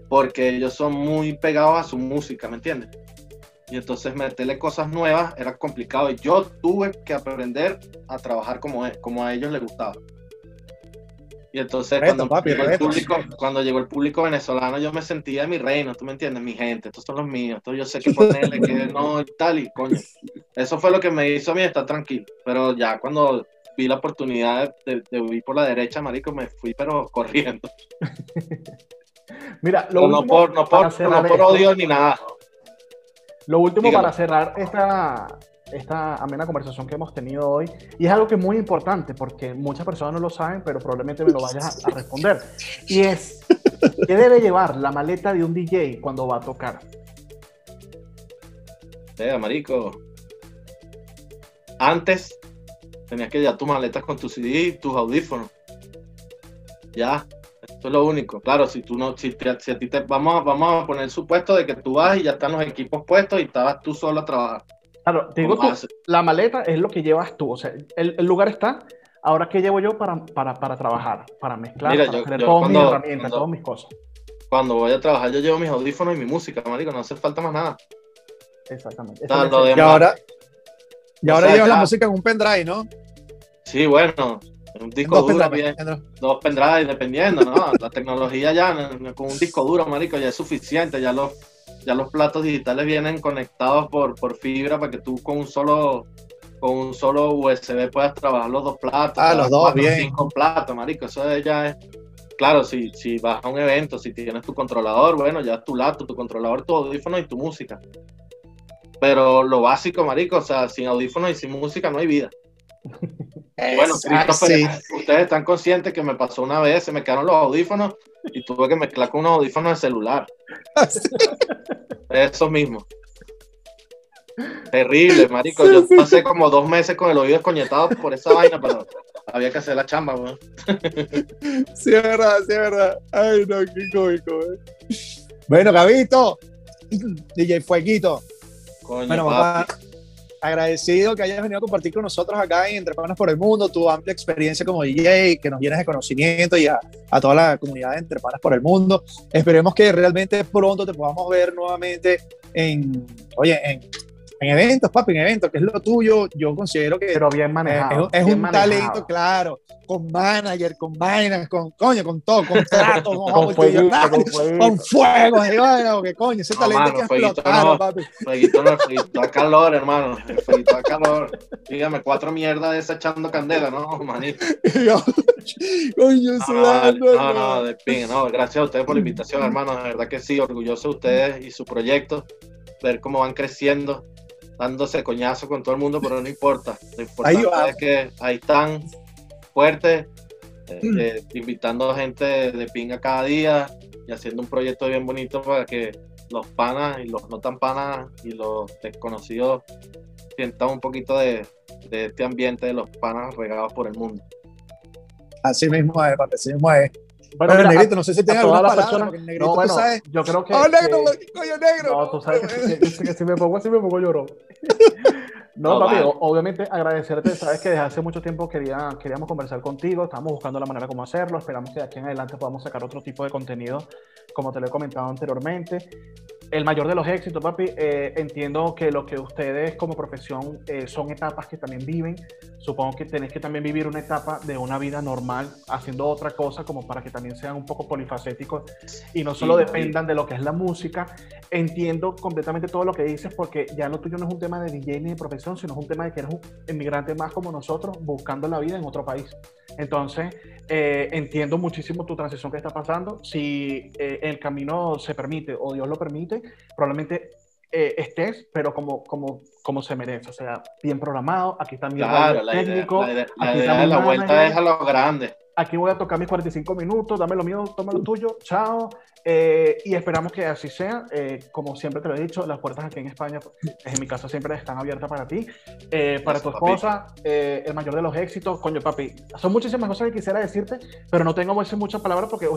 porque ellos son muy pegados a su música, ¿me entiendes? Y entonces meterle cosas nuevas era complicado y yo tuve que aprender a trabajar como, e, como a ellos les gustaba. Y entonces cuando, llegó el público, cuando llegó el público venezolano yo me sentía en mi reino, tú me entiendes, mi gente, estos son los míos, entonces yo sé que ponerle que no tal y coño. Eso fue lo que me hizo a mí estar tranquilo, pero ya cuando vi la oportunidad de, de huir por la derecha, marico, me fui pero *laughs* corriendo. Mira, lo no, por, no, por, no por odio ni nada. Lo último para cerrar esta, esta amena conversación que hemos tenido hoy, y es algo que es muy importante porque muchas personas no lo saben, pero probablemente me lo vayas a, responder, y es, ¿qué debe llevar la maleta de un DJ cuando va a tocar? Eh, marico, antes tenías que llevar tus maletas con tus CD, tus audífonos. Ya, es lo único. Claro, si tú no, si, si a ti te vamos a, vamos a poner el supuesto de que tú vas y ya están los equipos puestos y estabas tú solo a trabajar. Claro, te digo tú, la maleta es lo que llevas tú. O sea, el, el lugar está. Ahora, ¿qué llevo yo para, para, para trabajar? Para mezclar, para yo, tener todas mis herramientas, todas mis cosas. Cuando voy a trabajar, yo llevo mis audífonos y mi música, marico, no hace falta más nada. Exactamente. y ahora, y ahora llevas la música en un pendrive, ¿no? Sí, bueno, un disco duro, dos pendrives, dependiendo, ¿no? *laughs* La tecnología ya con un disco duro, marico, ya es suficiente, ya los, ya los platos digitales vienen conectados por, por fibra para que tú con un solo con un solo USB puedas trabajar los dos platos. Ah, los dos, bien. Cinco platos, marico, eso ya es... Claro, si, si vas a un evento, si tienes tu controlador, bueno, ya es tu laptop, tu controlador, tu audífono y tu música. Pero lo básico, marico, o sea, sin audífonos y sin música no hay vida. *laughs* Bueno, ustedes están conscientes que me pasó una vez, se me quedaron los audífonos y tuve que mezclar con unos audífonos de celular. *laughs* Eso mismo. Terrible, marico. Yo pasé como dos meses con el oído escoñetado por esa vaina, pero había que hacer la chamba, Sí, es verdad, sí, es verdad. Ay, no, qué cómico, Bueno, Gabito, *clears throat* DJ Fueguito. Coño, bueno, papá, agradecido que hayas venido a compartir con nosotros acá en Entre Panas por el Mundo, tu amplia experiencia como DJ, que nos llenes de conocimiento y a, a, toda la comunidad de Entre Panas por el Mundo. Esperemos que realmente pronto te podamos ver nuevamente en, oye, en en eventos, papi, en eventos, que es lo tuyo, yo considero que. Pero bien manejado. es, un talento, claro, con manager, con vainas, con coño, con todo, con *laughs* trato, con, con, fuego, con, fuego, y bueno, que coño, ese talento que explotaron, no, papi. Fueguito no, fueguito a calor, hermano, fueguito a calor. *laughs* Dígame, cuatro mierdas de esa echando candela, ¿no, manito? *laughs* coño, sudando. No, no, no, de ping, no, gracias a ustedes por la invitación, hermano, de verdad que sí, orgulloso de ustedes y su proyecto, ver cómo van creciendo dándose coñazo con todo el mundo, pero no importa. Lo importante es que ahí están fuertes, eh, mm. eh, invitando a gente de pinga cada día y haciendo un proyecto bien bonito para que los panas y los no tan panas y los desconocidos sientan un poquito de, de este ambiente de los panas regados por el mundo. Así mismo es, así mismo es. Bueno, bueno negrito, no sé si alguna palabra, personas, porque negrito, no, bueno, tú sabes. Yo creo que. ¡Oh, negro! Que, coño, negro! No, tú sabes que, que, que, si me pongo así me pongo llorón. *laughs* No, papi, obviamente agradecerte, sabes que desde hace mucho tiempo quería, queríamos conversar contigo, estamos buscando la manera como hacerlo, esperamos que de aquí en adelante podamos sacar otro tipo de contenido, como te lo he comentado anteriormente el mayor de los éxitos, papi. Eh, entiendo que lo que ustedes como profesión eh, son etapas que también viven. Supongo que tenéis que también vivir una etapa de una vida normal, haciendo otra cosa, como para que también sean un poco polifacéticos y no solo dependan de lo que es la música. Entiendo completamente todo lo que dices, porque ya lo tuyo no es un tema de DJ ni de profesión, sino es un tema de que eres un inmigrante más como nosotros, buscando la vida en otro país. Entonces, eh, entiendo muchísimo tu transición que está pasando. Si el camino se permite o Dios lo permite, probablemente eh, estés, pero como, como, como se merece, o sea, bien programado, aquí también claro, la técnico, la, idea, la, la vuelta es a lo grande. Aquí voy a tocar mis 45 minutos, dame lo mío, toma lo tuyo, chao, eh, y esperamos que así sea. Eh, como siempre te lo he dicho, las puertas aquí en España, pues, en mi caso, siempre están abiertas para ti. Eh, para tu esposa, el mayor de los éxitos. Coño, papi, son muchísimas cosas que quisiera decirte, pero no tengo muchas palabras porque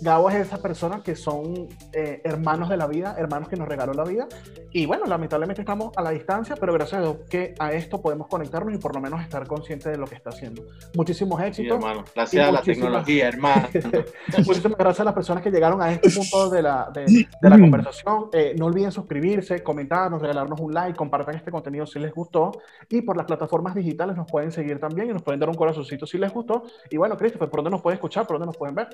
Gabo es esa persona que son hermanos de la vida, hermanos que nos regaló la vida. Y bueno, lamentablemente estamos a la distancia, pero gracias a Dios que a esto podemos conectarnos y por lo menos estar conscientes de lo que está haciendo. Muchísimos éxitos. hermano. Gracias a la tecnología, hermano. *laughs* muchísimas gracias a las personas que llegaron a este punto de la, de, la conversación. Eh, no olviden suscribirse, comentarnos, regalarnos un like, compartan este contenido si les gustó. Y por las plataformas digitales nos pueden seguir también y nos pueden dar un corazoncito si les gustó. Y bueno, Christopher, ¿por dónde nos pueden escuchar? ¿Por dónde nos pueden ver?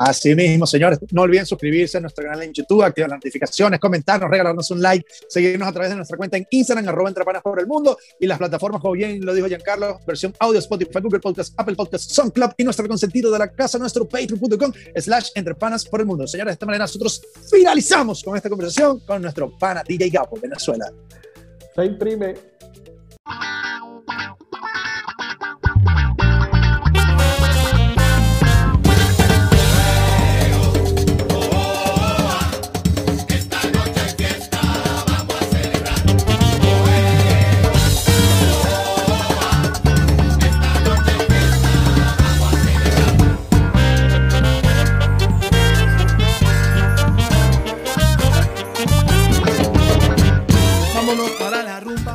Así mismo, señores, no olviden suscribirse a nuestro canal en YouTube, activar las notificaciones, comentarnos, regalarnos un like, seguirnos a través de nuestra cuenta en Instagram, arroba entre panas por el mundo, y las plataformas, como bien lo dijo Giancarlo, versión audio, Spotify, Google Podcast, Apple Podcast, SoundCloud y nuestro consentido de la casa, nuestro patreon.com slash entre panas por el mundo. Señores, de esta manera nosotros finalizamos con esta conversación con nuestro pana DJ Gapo, Venezuela. Se imprime.